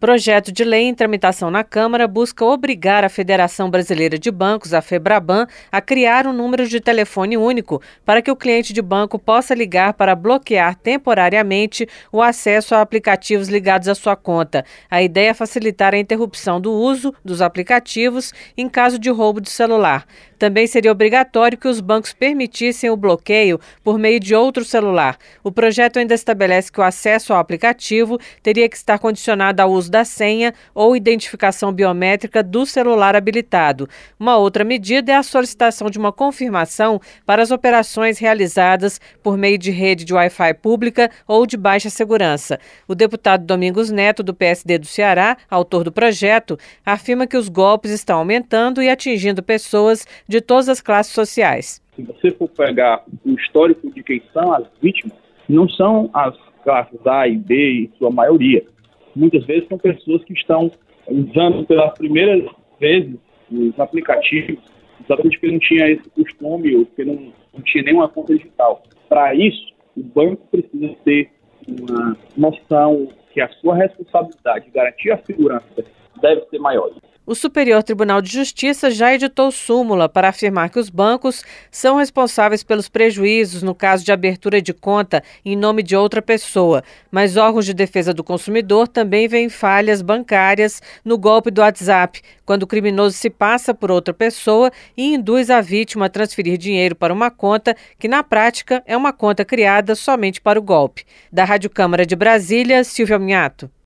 Projeto de lei em tramitação na Câmara busca obrigar a Federação Brasileira de Bancos, a FEBRABAN, a criar um número de telefone único para que o cliente de banco possa ligar para bloquear temporariamente o acesso a aplicativos ligados à sua conta. A ideia é facilitar a interrupção do uso dos aplicativos em caso de roubo de celular. Também seria obrigatório que os bancos permitissem o bloqueio por meio de outro celular. O projeto ainda estabelece que o acesso ao aplicativo teria que estar condicionado ao uso da senha ou identificação biométrica do celular habilitado. Uma outra medida é a solicitação de uma confirmação para as operações realizadas por meio de rede de Wi-Fi pública ou de baixa segurança. O deputado Domingos Neto, do PSD do Ceará, autor do projeto, afirma que os golpes estão aumentando e atingindo pessoas de todas as classes sociais. Se você for pegar o histórico de quem são as vítimas, não são as classes A e B em sua maioria muitas vezes são pessoas que estão usando pelas primeiras vezes os aplicativos, exatamente porque não tinha esse costume ou porque não, não tinha nenhuma conta digital. Para isso, o banco precisa ter uma noção que a sua responsabilidade de garantir a segurança deve ser maior. O Superior Tribunal de Justiça já editou súmula para afirmar que os bancos são responsáveis pelos prejuízos no caso de abertura de conta em nome de outra pessoa, mas órgãos de defesa do consumidor também veem falhas bancárias no golpe do WhatsApp, quando o criminoso se passa por outra pessoa e induz a vítima a transferir dinheiro para uma conta que, na prática, é uma conta criada somente para o golpe. Da Rádio Câmara de Brasília, Silvia Minhato.